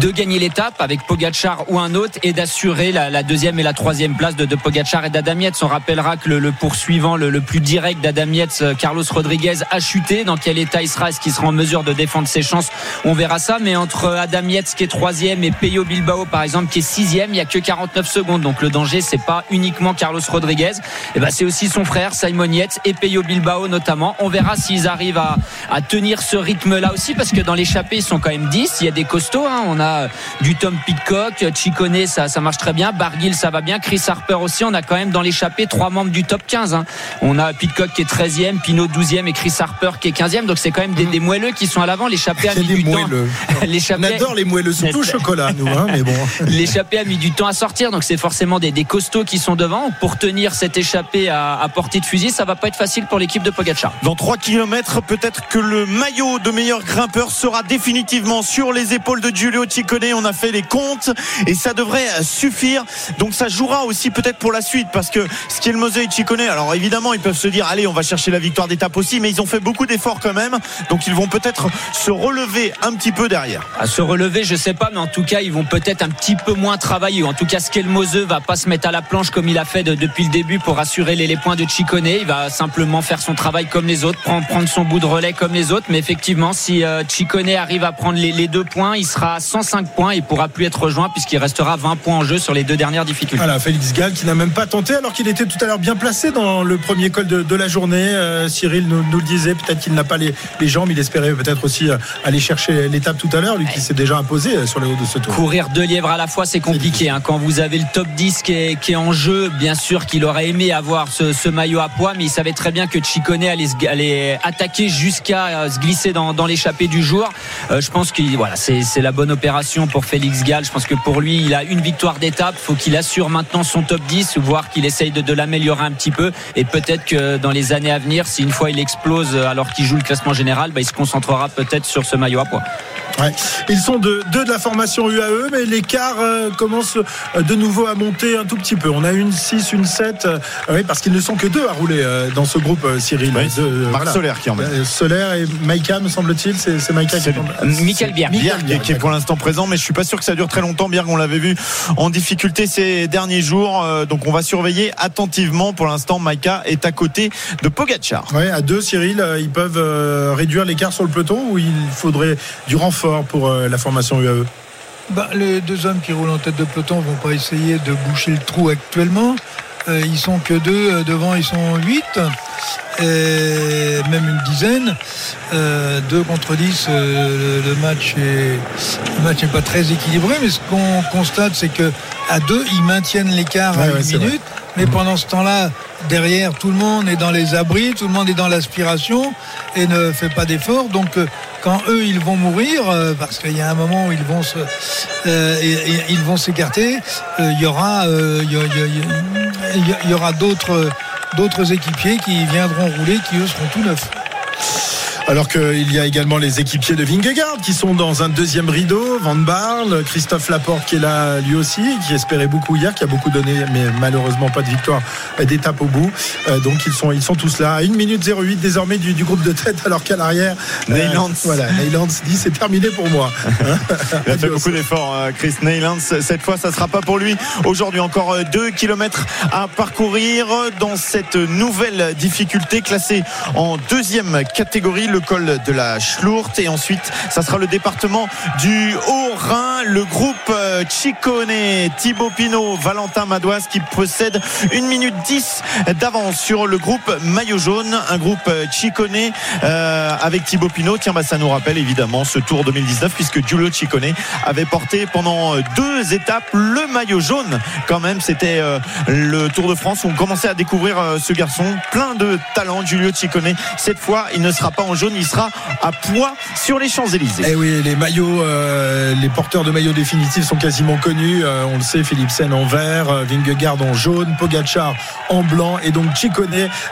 de gagner l'étape avec Pogacar ou un autre et d'assurer la, deuxième et la troisième place de, de Pogacar et d'Adam. On rappellera que le, poursuivant, le, plus direct d'Adam Carlos Rodriguez, a chuté. Dans quel état il sera? Est-ce qu'il sera en mesure de défendre ses chances? On verra ça. Mais entre Adam Yates qui est troisième et Peyo Bilbao par exemple qui est sixième, il y a que 49 secondes. Donc le danger, c'est pas uniquement Carlos Rodriguez. Et ben c'est aussi son frère Simon Yates et Peyo Bilbao notamment. On verra s'ils arrivent à, à tenir ce rythme-là aussi parce que dans l'échappée ils sont quand même 10. Il y a des costauds. hein. On a du Tom Pitcock, Chicone, ça, ça marche très bien. Barguil, ça va bien. Chris Harper aussi. On a quand même dans l'échappée trois membres du top 15. hein. On a Pitcock qui est 13e, Pinot 12e et Chris Harper qui est 15e. Donc c'est quand même des, des moelleux qui sont à l'avant. L'échappée a mis du temps. moelleux. On L'échappée- adore les moelleux, surtout au chocolat, nous, hein, mais bon. L'échappée a mis du temps à sortir, donc c'est forcément des, des costauds qui sont devant. Pour tenir cette échappée à, à portée de fusil, ça va pas être facile pour l'équipe de Pogacar. Dans 3 km, peut-être que le maillot de meilleur grimpeur sera définitivement sur les épaules de Giulio Ciccone. On a fait les comptes et ça devrait suffire. Donc ça jouera aussi peut-être pour la suite parce que Skelmose et Ciccone, alors évidemment, ils peuvent se dire allez, on va chercher la victoire d'étape aussi, mais ils ont fait beaucoup d'efforts quand même. Donc ils vont peut-être se relever un petit peu derrière. À se relever, je sais pas, mais en tout cas, ils vont peut-être un petit peu moins travailler. En tout cas, Skelmose va pas se mettre à la planche comme il a fait de- depuis le début pour assurer les, les points de Chicone. Il va simplement faire son travail comme les autres, prendre, prendre son bout de relais comme les autres. Mais effectivement, si euh, Chicone arrive à prendre les, les deux points, il sera à 105 points. Il pourra plus être rejoint puisqu'il restera 20 points en jeu sur les deux dernières difficultés. Voilà, Félix Gall qui n'a même pas tenté alors qu'il était tout à l'heure bien placé dans le premier col de, de la journée. Euh, Cyril nous, nous le disait, peut-être qu'il n'a pas les, les jambes, il espérait peut-être aussi euh, aller chercher l'étape tout à l'heure, lui qui s'est déjà imposé euh, sur les hauts de ce tour. Courir deux lièvres à la fois, c'est compliqué. hein. Quand vous avez le top 10 qui est, qui est en jeu, bien sûr qu'il aurait aimé avoir ce, ce maillot à poids, mais il savait très bien que Chicone allait, allait attaquer jusqu'à euh, se glisser dans, dans l'échappée du jour. Euh, je pense que voilà, c'est c'est la bonne opération pour Félix Gall. Je pense que pour lui, il a une victoire d'étape. faut qu'il assure maintenant son top 10, voire qu'il essaye de, de l'améliorer un petit peu. Et peut-être que dans les années à venir, si une fois il explose euh, alors qu'il joue le classement général, bah, il se concentrera peut-être sur ce maillot à poids. Ouais. Ils sont de, deux de la formation UAE, mais l'écart euh, commence euh, de nouveau à monter un tout petit peu. On a une 6, une 7, euh, oui, parce qu'ils ne sont que deux à rouler euh, dans ce groupe, euh, Cyril. Oui, Deux, euh, Marc Solaire qui emmène. Euh, Solaire et Maïka, me semble-t-il. C'est c'est Maïka qui C'est emmène. Michael Bier. Bierg qui est- qui est pour l'instant présent, mais je suis pas sûr que ça dure très longtemps. Bierg, on l'avait vu en difficulté ces derniers jours, euh, donc on va surveiller attentivement. Pour l'instant, Maïka est à côté de Pogacar. Ouais, à deux, Cyril, euh, ils peuvent euh, réduire l'écart sur le peloton ou il faudrait du renfort pour euh, la formation UAE Bah, les deux hommes qui roulent en tête de peloton vont pas essayer de boucher le trou actuellement. Ils sont que deux, devant ils sont huit, et même une dizaine. Euh, deux contre 10, euh, le, match est le match n'est pas très équilibré, mais ce qu'on constate, c'est que à deux, ils maintiennent l'écart Ouais, à une minute. Mais pendant ce temps-là, derrière, tout le monde est dans les abris, tout le monde est dans l'aspiration et ne fait pas d'efforts. Donc, euh, quand eux, ils vont mourir, euh, parce qu'il y a un moment où ils vont se, euh, et- et ils vont s'écarter, euh, il y aura, euh, y, y y il y aura d'autres, d'autres équipiers qui viendront rouler, qui eux seront tout neufs. Alors qu'il y a également les équipiers de Vingegaard qui sont dans un deuxième rideau, Van Barle, Christophe Laporte qui est là lui aussi, qui espérait beaucoup hier, qui a beaucoup donné, mais malheureusement pas de victoire d'étape au bout. Euh, donc ils sont, ils sont tous là. À 1 minute 08 désormais du, du groupe de tête, alors qu'à l'arrière, euh, Neylands. voilà, Neylands dit c'est terminé pour moi. Il a fait beaucoup d'efforts, euh, Chris Neylands. Cette fois, ça sera pas pour lui. Aujourd'hui, encore 2 km à parcourir dans cette nouvelle difficulté classée en deuxième catégorie, le col de la Schlourte. Et ensuite, ça sera le département du Haut-Rhin, le groupe euh, Chicone, Thibaut Pinot, Valentin Madouas qui possède 1 minute 10 d'avance sur le groupe Maillot Jaune, un groupe euh, Chicone euh, avec Thibaut Pinot. Tiens, bah, ça nous rappelle évidemment ce Tour 2019 puisque Giulio Ciccone avait porté pendant deux étapes le maillot jaune. Quand même, c'était le Tour de France où on commençait à découvrir ce garçon plein de talent, Giulio Ciccone. Cette fois, il ne sera pas en jaune, jaune. Il sera à poids sur les Champs-Élysées. Eh oui, les maillots, euh, les porteurs de maillots définitifs sont quasiment connus. Euh, on le sait, Philipsen en vert, euh, Vingegaard en jaune, Pogacar en blanc et donc Chicone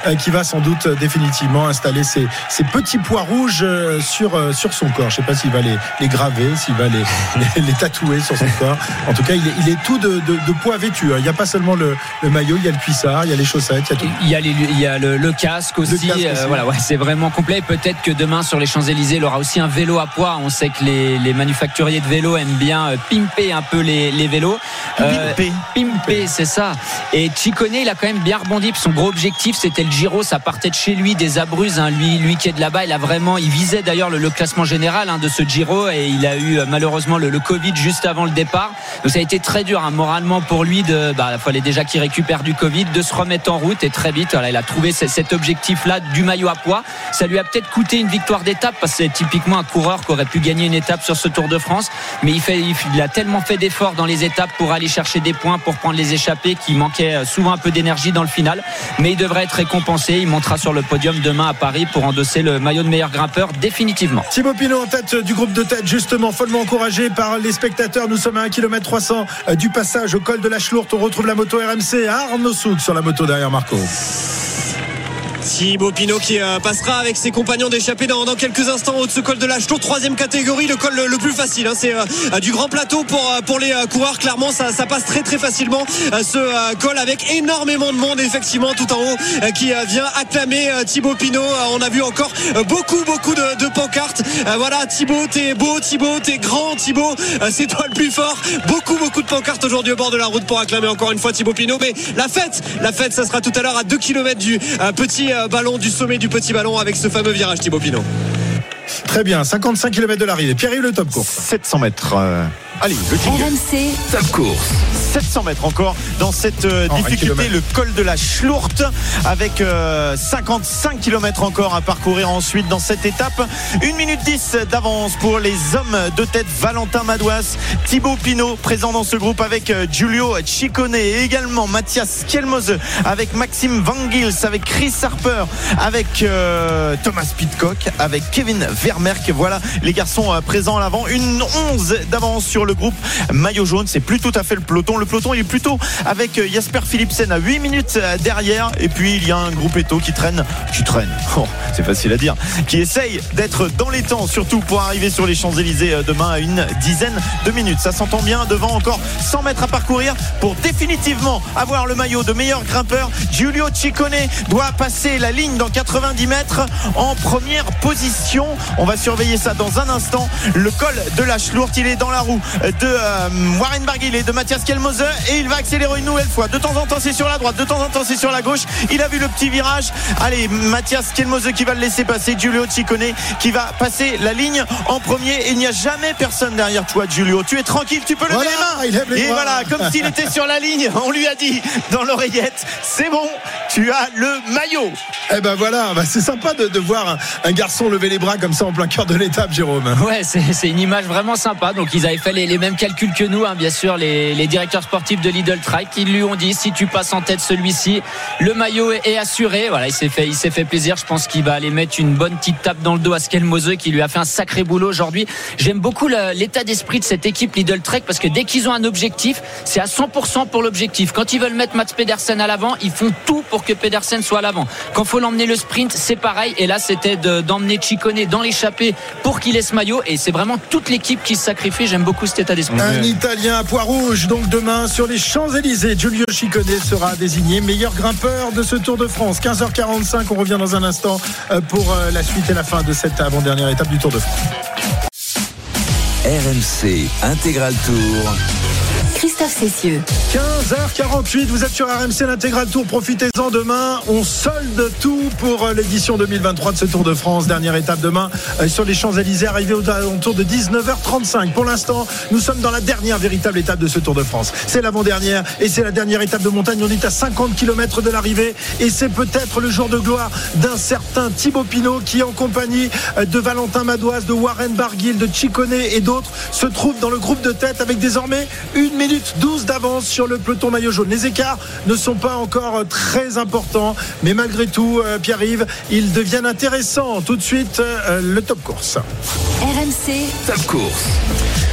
euh, qui va sans doute définitivement installer ses, ses petits pois rouges euh, sur, euh, sur son corps. Je sais pas s'il va les, les graver, s'il va les, les, les tatouer sur son corps. En tout cas, il est, il est tout de, de, de poids vêtu. hein. Il n'y a pas seulement le, le maillot, il y a le cuissard, il y a les chaussettes, il y a tout. Il y a, les- il y a le, le casque aussi. casque euh, aussi. voilà, ouais, c'est vraiment complet. Peut-être demain sur les Champs-Élysées, il aura aussi un vélo à poids. On sait que les, les manufacturiers de vélos aiment bien euh, pimper un peu les, les vélos. Euh, Pimper. pimper, c'est ça. Et Chicone, il a quand même bien rebondi. Son gros objectif, c'était le Giro. Ça partait de chez lui, des Abruzzes. hein. Lui, lui qui est de là-bas, il a vraiment, il visait d'ailleurs le, le classement général hein, de ce Giro et il a eu euh, malheureusement le, le Covid juste avant le départ. Donc ça a été très dur hein, moralement pour lui. De, bah, il fallait déjà qu'il récupère du Covid, de se remettre en route et très vite, voilà, il a trouvé ce- cet objectif-là du maillot à poids. Ça lui a peut-être coûté une victoire d'étape parce que c'est typiquement un coureur qui aurait pu gagner une étape sur ce Tour de France. Mais il, a tellement fait d'efforts dans les étapes pour aller chercher des points, pour prendre les échappées, qu'il manquait euh, souvent un peu d'énergie dans le final. Mais il devrait être récompensé. Il montera sur le podium demain à Paris pour endosser le maillot de meilleur grimpeur définitivement. Thibaut Pinot en tête du groupe de tête, justement, follement encouragé par les spectateurs. Nous sommes à 1 km 300 du passage au col de la Chlourte. On retrouve la moto RMC à Arnaud Souk sur la moto derrière Marco. Thibaut Pinot qui euh, passera avec ses compagnons d'échappée dans, dans quelques instants au de ce col de la Tour troisième catégorie, le col le, plus facile. hein. c'est euh, du grand plateau pour, euh, pour les euh, coureurs. Clairement, ça, ça passe très très facilement euh, ce euh, col avec énormément de monde effectivement tout en haut euh, qui euh, vient acclamer euh, Thibaut Pinot. Euh, on a vu encore euh, beaucoup beaucoup de, de pancartes. Euh, voilà, Thibaut, t'es beau, Thibaut, t'es grand, Thibaut, euh, c'est toi le plus fort. Beaucoup beaucoup de pancartes aujourd'hui au bord de la route pour acclamer encore une fois Thibaut Pinot. Mais la fête, la fête, ça sera tout à l'heure à 2 km du euh, petit euh, ballon, du sommet du petit ballon avec ce fameux virage Thibaut Pinot. Très bien, 55 km de l'arrivée. Pierre-Yves, le top course. 700 mètres. Euh, Allez, le jingle. RMC, Top course. 700 mètres encore dans cette euh, Oh, difficulté, le col de la Schlourte, avec euh, 55 km encore à parcourir ensuite dans cette étape. 1 minute 10 d'avance pour les hommes de tête Valentin Madouas, Thibaut Pinot présent dans ce groupe avec euh, Giulio Ciccone et également Mathias Kielmose avec Maxime Van Gils, avec Chris Harper, avec euh, Thomas Pitcock, avec Kevin Vermerck. Voilà les garçons euh, présents à l'avant. Une 11 d'avance sur le groupe maillot jaune. C'est plus tout à fait le peloton. Le peloton il est plutôt avec euh, Jasper Philipsen à 8 minutes euh, derrière. Et puis il y a un groupe Eto qui traîne, qui traîne. Oh, c'est facile à dire. Qui essaye d'être dans les temps, surtout pour arriver sur les Champs-Élysées euh, demain à une dizaine de minutes. Ça s'entend bien. Devant encore 100 mètres à parcourir pour définitivement avoir le maillot de meilleur grimpeur. Giulio Ciccone doit passer la ligne dans 90 mètres en première position. On va surveiller ça dans un instant. Le col de la Schlourte, il est dans la roue de euh, Warren Barguil et de Mathias Kelmose et il va accélérer une nouvelle fois. De temps en temps, c'est sur la droite, de temps en temps, c'est sur la gauche. Il a vu le petit virage. Allez, Mathias Kelmose qui va le laisser passer. Giulio Ciccone qui va passer la ligne en premier. Et il n'y a jamais personne derrière toi, Giulio. Tu es tranquille, tu peux lever Voilà, les mains. les et bras. voilà, comme s'il était sur la ligne, on lui a dit dans l'oreillette, c'est bon, tu as le maillot. Eh ben voilà, bah c'est sympa de, de voir un, un garçon lever les bras comme ça en plein cœur de l'étape, Jérôme. Ouais, c'est c'est une image vraiment sympa. Donc ils avaient fait les, les mêmes calculs que nous, hein, bien sûr, les, directeurs sportifs de Lidl Trike. Ils lui ont dit si tu passes en tête celui-ci, le maillot est, assuré. Voilà, il s'est fait, il s'est fait plaisir. Je pense qu'il va aller mettre une bonne petite tape dans le dos à Skelmose qui lui a fait un sacré boulot aujourd'hui. J'aime beaucoup l'état d'esprit de cette équipe Lidl Trek parce que dès qu'ils ont un objectif, c'est à 100% pour l'objectif. Quand ils veulent mettre Mats Pedersen à l'avant, ils font tout pour que Pedersen soit à l'avant. Quand faut l'emmener le sprint, c'est pareil. Et là, c'était de- d'emmener Chicone dans l'échappée pour qu'il ait ce maillot. Et c'est vraiment toute l'équipe qui se sacrifie. J'aime beaucoup cet état d'esprit. Un Italien à poids rouge, donc demain sur les Champs-Élysées, Giulio Ciccone sera désigné meilleur grimpeur de ce Tour de France. 15h45, on revient dans un instant euh, pour euh, la suite et la fin de cette avant-dernière étape du Tour de France. RMC Intégral Tour. Christophe Cessieux. 15h48, vous êtes sur RMC l'intégral tour. Profitez-en demain. On solde tout pour euh, l'édition 2023 de ce Tour de France. Dernière étape demain euh, sur les Champs-Élysées, arrivé aux alentours de 19h35. Pour l'instant, nous sommes dans la dernière véritable étape de ce Tour de France. C'est l'avant-dernière et c'est la dernière étape de montagne. On est à 50 km de l'arrivée et c'est peut-être le jour de gloire d'un certain Thibaut Pinot qui, en compagnie euh, de Valentin Madoise, de Warren Barguil, de Chicone et d'autres, se trouve dans le groupe de tête avec désormais une minute minutes 12 d'avance sur le peloton maillot jaune. Les écarts ne sont pas encore très importants, mais malgré tout, euh, Pierre-Yves, ils deviennent intéressants. Tout de suite, euh, le top course. RMC, Top course.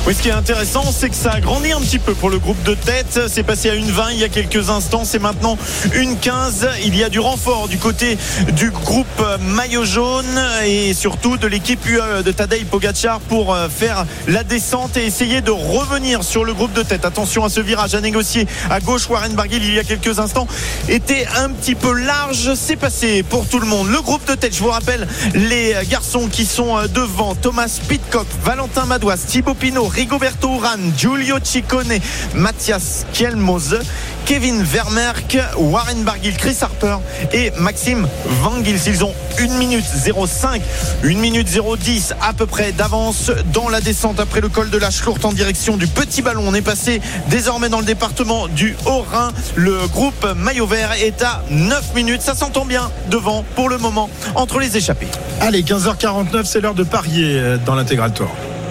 Oui, ce qui est intéressant, c'est que ça a grandi un petit peu pour le groupe de tête. C'est passé à une 20 il y a quelques instants. C'est maintenant une 15. Il y a du renfort du côté du groupe maillot jaune et surtout de l'équipe UE de Tadej Pogacar pour euh, faire la descente et essayer de revenir sur le groupe de tête. Attention à ce virage à négocier à gauche. Warren Barguil, il y a quelques instants, était un petit peu large. C'est passé pour tout le monde. Le groupe de tête, je vous rappelle, les garçons qui sont euh, devant Thomas Pitcock, Valentin Madouas, Thibaut Pinot, Rigoberto Urán, Giulio Ciccone, Mathias Kielmose, Kevin Vermerck, Warren Barguil, Chris Harper et Maxime Van Gils. Ils ont 1 minute 05, 1 minute 010 à peu près d'avance dans la descente après le col de la Schlourte en direction du Petit Ballon. On est passé désormais dans le département du Haut-Rhin. Le groupe Maillot Vert est à 9 minutes. Ça s'entend bien devant pour le moment entre les échappés. Allez, 15h49, c'est l'heure de parier euh, dans l'intégral tour.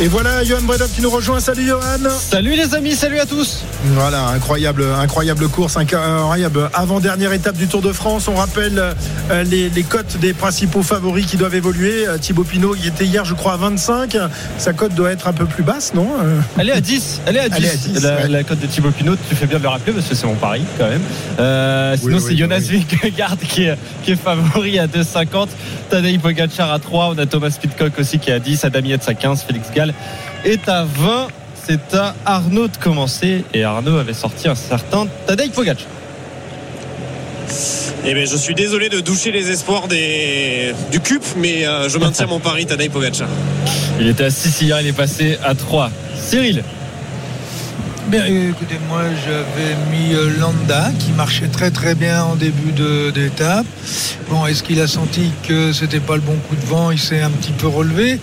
Et voilà, Johan Bredov qui nous rejoint. Salut Johan. Salut les amis, salut à tous. Voilà, incroyable, incroyable course, incroyable avant-dernière étape du Tour de France. On rappelle euh, les, les cotes des principaux favoris qui doivent évoluer. Euh, Thibaut Pinot, il était hier, je crois, à 25. Sa cote doit être un peu plus basse, non Euh, Elle est à 10. Elle est à 10. Elle est à 10, la, ouais. la cote de Thibaut Pinot, tu fais bien de le rappeler parce que c'est mon pari quand même. Euh, sinon, Oui, c'est oui, Jonas oui. Vingegaard qui est, qui est favori à 2,50. Tadej Pogacar à 3. On a Thomas Pitcock aussi qui est à 10. Adam Yates à 15. Félix Gall est à 20. C'est à Arnaud de commencer. Et Arnaud avait sorti un certain Tadej Pogacar. Eh bien, je suis désolé de doucher les espoirs des... du CUP, mais euh, je maintiens mon pari Tadej Pogacar. Il était à 6 hier, il est passé à 3. Cyril. Bien, écoutez, moi j'avais mis euh, Landa qui marchait très très bien en début d'étape. Bon, est-ce qu'il a senti que c'était pas le bon coup de vent? Il s'est un petit peu relevé.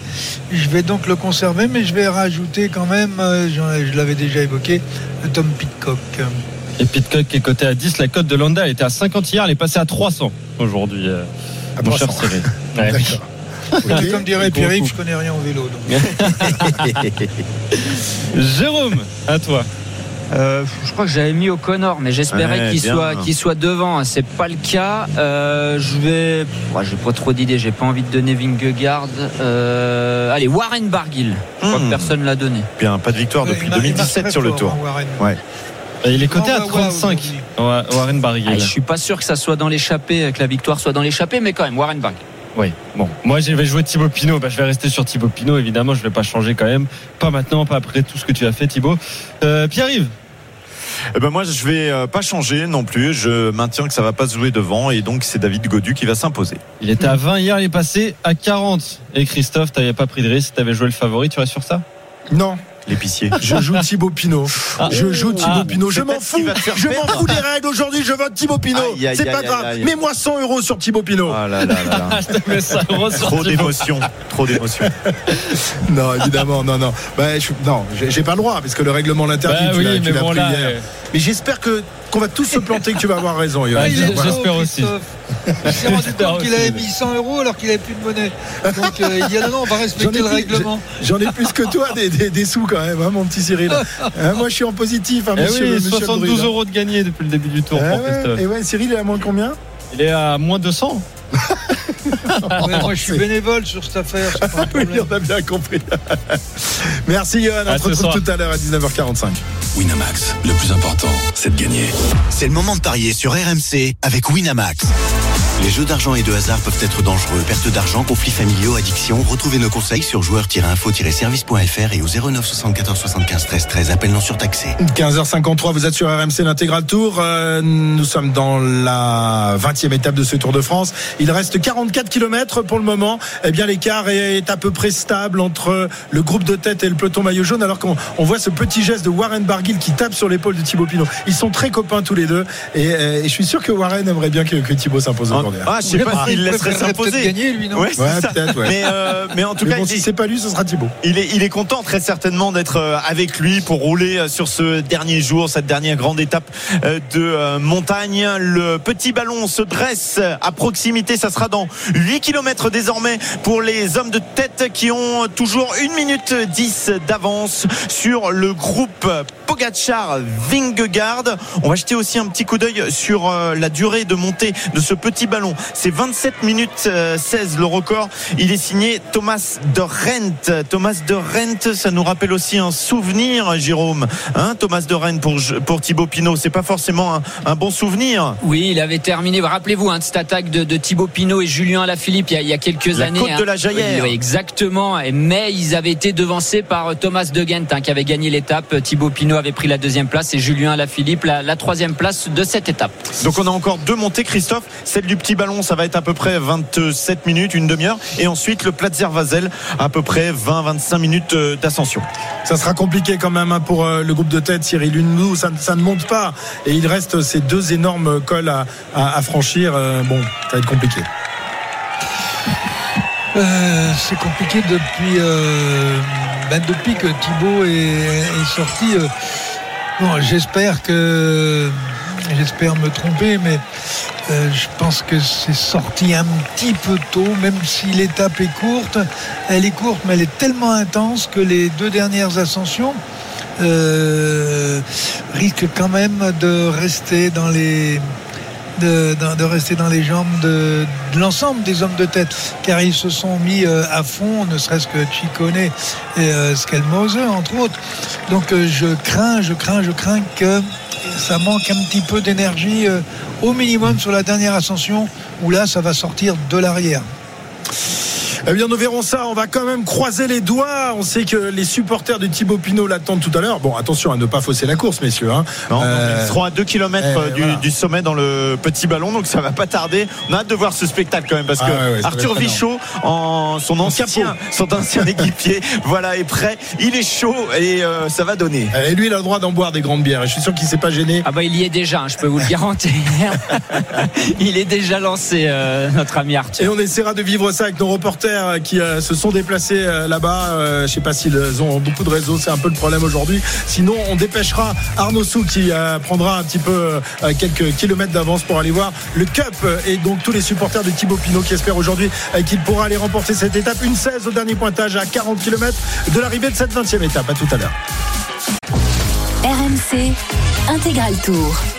Je vais donc le conserver, mais je vais rajouter quand même, euh, je l'avais déjà évoqué, Tom Pitcock. Et Pitcock qui est coté à 10. La cote de Landa, elle était à 50 hier, elle est passée à 300 aujourd'hui. euh, À mon 300. cher Cyril. Ouais, oui. D'accord. Comme dirait Pierre-Yves, coup. je connais rien en vélo. donc. Jérôme, à toi. Euh, je crois que j'avais mis O'Connor, mais j'espérais Ouais, qu'il soit, qu'il soit devant. C'est pas le cas. Euh, je vais. Ouais, j'ai pas trop d'idées. J'ai pas envie de donner Vingegaard. Euh, allez, Warren Barguil. Je crois Hmm. que personne l'a donné. Bien, pas de victoire depuis il marche- il marche 2017 très sur le tour. hein, Warren. Ouais. Il est coté Oh, à ouais, ouais, 35. aujourd'hui. Ouais, Warren Barguil. Ah, je suis pas sûr que ça soit dans l'échappée, que la victoire soit dans l'échappée, mais quand même, Warren Barguil. Oui, bon. Moi, je vais jouer Thibaut Pinot. Bah, je vais rester sur Thibaut Pinot, évidemment. Je vais pas changer quand même. Pas maintenant, pas après tout ce que tu as fait, Thibaut. Euh, Pierre-Yves. Eh ben moi, je vais euh, pas changer non plus. Je maintiens que ça va pas se jouer devant et donc c'est David Godu qui va s'imposer. Il était à 20 hier, il est passé à 40. Et Christophe, t'avais pas pris de risque, t'avais joué le favori, tu restes sur ça? Non, L'épicier. je joue Thibaut Pinot. Ah. Je joue Thibaut Ah. Pinot. Je m'en fous. Je m'en fous des règles aujourd'hui. Je vote Thibaut Pinot. C'est pas aïe, grave. aïe. Mets-moi 100 euros sur Thibaut Pinot. Ah là là là là. Je te mets ça euros sur Trop Thibaut. d'émotions. Trop d'émotions. Non, évidemment, non, non. Bah, je- non, j'ai pas le droit parce que le règlement l'interdit. Bah oui, tu mais bon pris là. hier. euh, Mais j'espère que qu'on va tous se planter que tu vas avoir raison. Est J'espère aussi. Il s'est rendu compte qu'il avait mis 100 euros alors qu'il avait plus de monnaie. Donc euh, il dit ah non, non, on va J'en ai respecter le plus- règlement. J'en ai plus que toi des, des- des sous quand même, hein, mon petit Cyril. Hein, moi, je suis en positif, hein, Eh monsieur, oui, monsieur 72 Bruy, hein. euros de gagné depuis le début du tour Eh pour ouais, et ouais, Cyril, il est à moins de combien? Il est à moins 200. Moi je suis bénévole sur cette affaire, c'est pas un Oui, problème. on a bien compris. Merci, Johan. À On ce se retrouve soir. tout à l'heure à 19h45. Winamax, le plus important, c'est de gagner. C'est le moment de parier sur RMC avec Winamax. Les jeux d'argent et de hasard peuvent être dangereux. Perte d'argent, conflits familiaux, addiction. Retrouvez nos conseils sur joueurs-info-service.fr et au 09 74 75 13 13. Appel non surtaxé. 15h53, vous êtes sur RMC l'intégral tour. Euh, nous sommes dans la 20e étape de ce Tour de France. Il reste 44 km pour le moment. Eh bien, l'écart est à peu près stable entre le groupe de tête et le peloton maillot jaune, alors qu'on on voit ce petit geste de Warren Barguil qui tape sur l'épaule de Thibaut Pinot. Ils sont très copains tous les deux. Et, euh, et je suis sûr que Warren aimerait bien que, que Thibaut s'impose Ah, je sais pas s'il laisserait s'imposer. gagner, lui, non Ouais, peut-être, ouais. Mais, euh, mais en tout Mais cas, bon, si c'est pas lui, ce sera Thibaut. il est, il est content très certainement d'être euh, avec lui pour rouler euh, sur ce dernier jour, cette dernière grande étape de montagne. Le petit ballon se dresse à proximité. Ça sera dans 8 km désormais pour les hommes de tête qui ont toujours 1 minute 10 d'avance sur le groupe Pogachar Vingegaard. On va jeter aussi un petit coup d'œil sur la durée de montée de ce petit ballon. C'est 27 minutes euh, 16 le record. Il est signé Thomas de Rent. Thomas de Rent, ça nous rappelle aussi un souvenir, Jérôme. Hein, Thomas de Rent pour, pour Thibaut Pinot. C'est pas forcément un, un bon souvenir. Oui, il avait terminé. Rappelez-vous hein, de cette attaque de, de Thibaut Pinot et Julien Alaphilippe il y a, il y a quelques La années. côte hein. de la Jaillère. Oui, oui, exactement. Mais ils avaient été devancés par Thomas De Gent hein, qui avait gagné l'étape. Thibaut Pinot avait pris la deuxième place et Julien Alaphilippe la, la troisième place de cette étape. Donc on a encore deux montées, Christophe. Celle du petit ballon, ça va être à peu près 27 minutes, une demi-heure. Et ensuite le Platzer Vasel, à peu près 20-25 minutes euh, d'ascension. Ça sera compliqué quand même hein, pour euh, le groupe de tête, Cyril Hunenou. Ça, ça ne monte pas. Et il reste ces deux énormes cols à, à- à franchir. Euh, bon, ça va être compliqué. Euh, c'est compliqué depuis, euh, ben, depuis que Thibaut est, est sorti. euh, bon, j'espère que. J'espère me tromper, mais euh, je pense que c'est sorti un petit peu tôt, même si l'étape est courte. Elle est courte, mais elle est tellement intense que les deux dernières ascensions euh, risquent quand même de rester dans les de, rester dans les jambes de, de l'ensemble des hommes de tête, car ils se sont mis euh, à fond, ne serait-ce que Chicone et euh, Skelmose, entre autres. Donc euh, je crains, je crains, je crains que ça manque un petit peu d'énergie euh, au minimum sur la dernière ascension, où là, ça va sortir de l'arrière. Eh bien, nous verrons ça. On va quand même croiser les doigts. On sait que les supporters de Thibaut Pinot l'attendent tout à l'heure. Bon, attention à ne pas fausser la course, messieurs. hein. Non, Euh, Ils seront à 2 km eh, du, voilà. du sommet dans le petit ballon, donc ça va pas tarder. On a hâte de voir ce spectacle quand même, parce Ah que ouais, Arthur. Vichot, en son ancien, son ancien équipier, voilà, est prêt. Il est chaud et euh, ça va donner. Et lui, il a le droit d'en boire des grandes bières. Et je suis sûr qu'il s'est pas gêné. Ah bah il y est déjà, hein, je peux vous le garantir. il est déjà lancé, euh, notre ami Arthur. Et on essaiera de vivre ça avec nos reporters euh, qui euh, se sont déplacés euh, là-bas. Je sais pas s'ils ont beaucoup de réseaux, c'est un peu le problème aujourd'hui. Sinon, on dépêchera Arnaud Sou qui prendra un petit peu quelques kilomètres d'avance pour aller voir le Cup et donc tous les supporters de Thibaut Pinot qui espèrent aujourd'hui qu'il pourra aller remporter cette étape. Une 16 au dernier pointage à 40 km de l'arrivée de cette 20e étape. À tout à l'heure. RMC Intégral Tour.